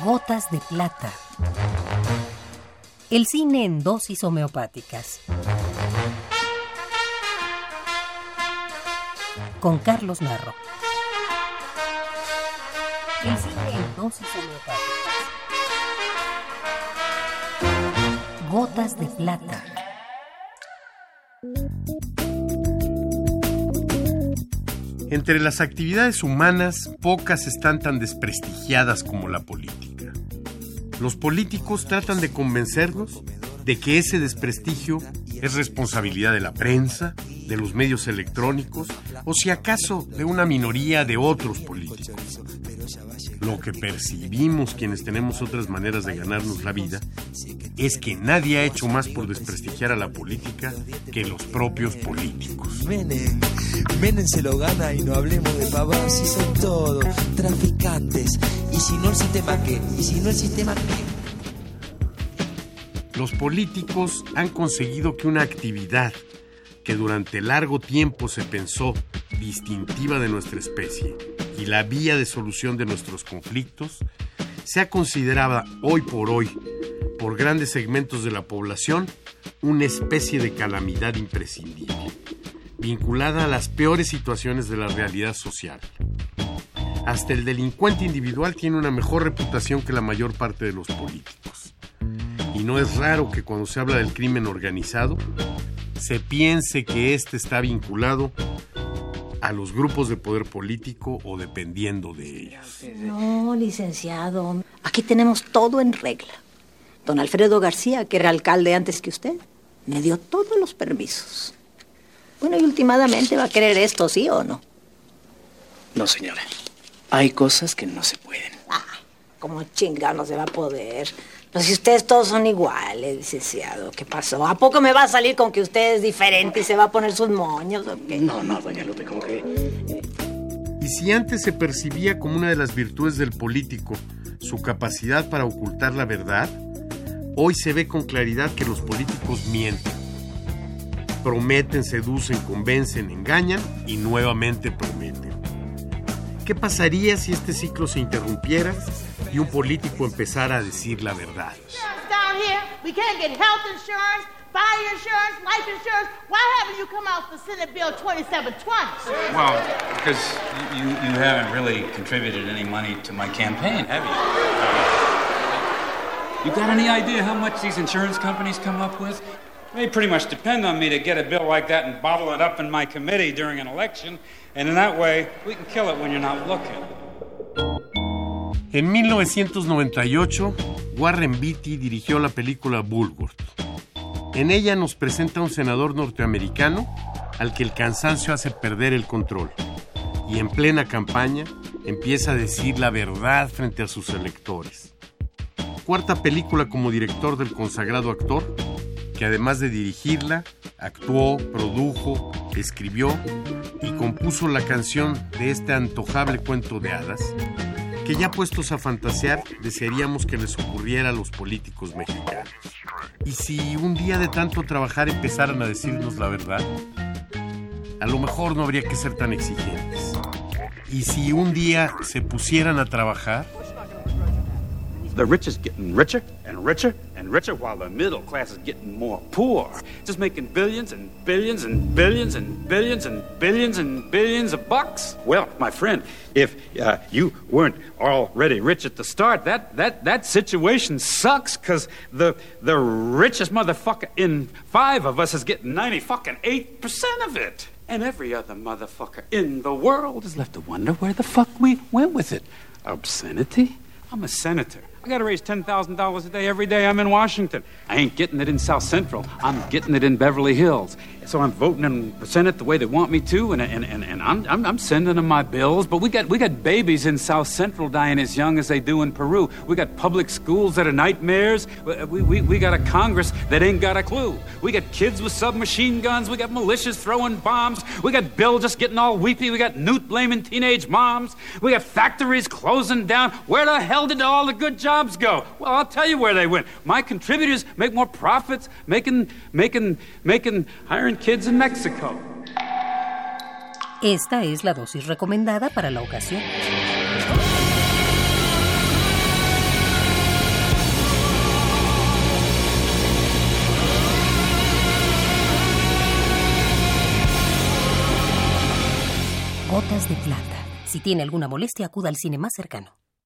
Gotas de plata. El cine en dosis homeopáticas. Con Carlos Narro. El cine en dosis homeopáticas. Gotas de plata. Entre las actividades humanas, pocas están tan desprestigiadas como la política. Los políticos tratan de convencernos de que ese desprestigio es responsabilidad de la prensa, de los medios electrónicos o si acaso de una minoría de otros políticos. Lo que percibimos quienes tenemos otras maneras de ganarnos la vida es que nadie ha hecho más por desprestigiar a la política que los propios políticos. Menem, Menem se lo gana y no hablemos de pavos si son todos traficantes. Y si no el sistema qué, y si no el sistema qué. Los políticos han conseguido que una actividad que durante largo tiempo se pensó distintiva de nuestra especie y la vía de solución de nuestros conflictos, sea considerada hoy por hoy por grandes segmentos de la población una especie de calamidad imprescindible, vinculada a las peores situaciones de la realidad social. Hasta el delincuente individual tiene una mejor reputación que la mayor parte de los políticos. Y no es raro que cuando se habla del crimen organizado, se piense que éste está vinculado a los grupos de poder político o dependiendo de ellos. No, licenciado. Aquí tenemos todo en regla. Don Alfredo García, que era alcalde antes que usted, me dio todos los permisos. Bueno, y últimamente va a querer esto, ¿sí o no? No, señora. Hay cosas que no se pueden. Ah, como chinga no se va a poder. Pues si ustedes todos son iguales, licenciado, ¿qué pasó? ¿A poco me va a salir con que usted es diferente y se va a poner sus moños o qué? No, no, doña Lupe, como que... Y si antes se percibía como una de las virtudes del político su capacidad para ocultar la verdad, hoy se ve con claridad que los políticos mienten. Prometen, seducen, convencen, engañan y nuevamente prometen. ¿Qué pasaría si este ciclo se interrumpiera y un político empezara a decir la verdad? down here. We can't get health insurance, fire insurance, life insurance. Why haven't you come out for Senate Bill 2720? Well, because you, you haven't really contributed any money to my campaign, have you? You got any idea how much these insurance companies come up with? They pretty much depend on me to get a bill like that and bottle it up in my committee during an election, and in that way, we can kill it when you're not looking. En 1998, Warren Beatty dirigió la película Bulworth. En ella nos presenta un senador norteamericano al que el cansancio hace perder el control y en plena campaña empieza a decir la verdad frente a sus electores. Cuarta película como director del consagrado actor, que además de dirigirla, actuó, produjo, escribió y compuso la canción de este antojable cuento de hadas que ya puestos a fantasear desearíamos que les ocurriera a los políticos mexicanos. ¿Y si un día de tanto trabajar empezaran a decirnos la verdad? A lo mejor no habría que ser tan exigentes. ¿Y si un día se pusieran a trabajar? The rich is getting richer and richer and richer while the middle class is getting more poor. Just making billions and billions and billions and billions and billions and billions of bucks. Well, my friend, if uh, you weren't already rich at the start, that, that, that situation sucks because the, the richest motherfucker in five of us is getting 90 fucking 8% of it. And every other motherfucker in the world is left to wonder where the fuck we went with it. Obscenity? I'm a senator. I gotta raise $10,000 a day every day I'm in Washington. I ain't getting it in South Central. I'm getting it in Beverly Hills. So I'm voting in the Senate the way they want me to, and, and, and, and I'm, I'm, I'm sending them my bills. But we got, we got babies in South Central dying as young as they do in Peru. We got public schools that are nightmares. We, we, we got a Congress that ain't got a clue. We got kids with submachine guns. We got militias throwing bombs. We got Bill just getting all weepy. We got Newt blaming teenage moms. We got factories closing down. Where the hell did all the good jobs go? Well, I'll tell you where they went. My contributors make more profits making, making, making, hiring kids in Mexico. Esta es la dosis recomendada para la ocasión. Gotas de plata. Si tiene alguna molestia, acuda al cine más cercano.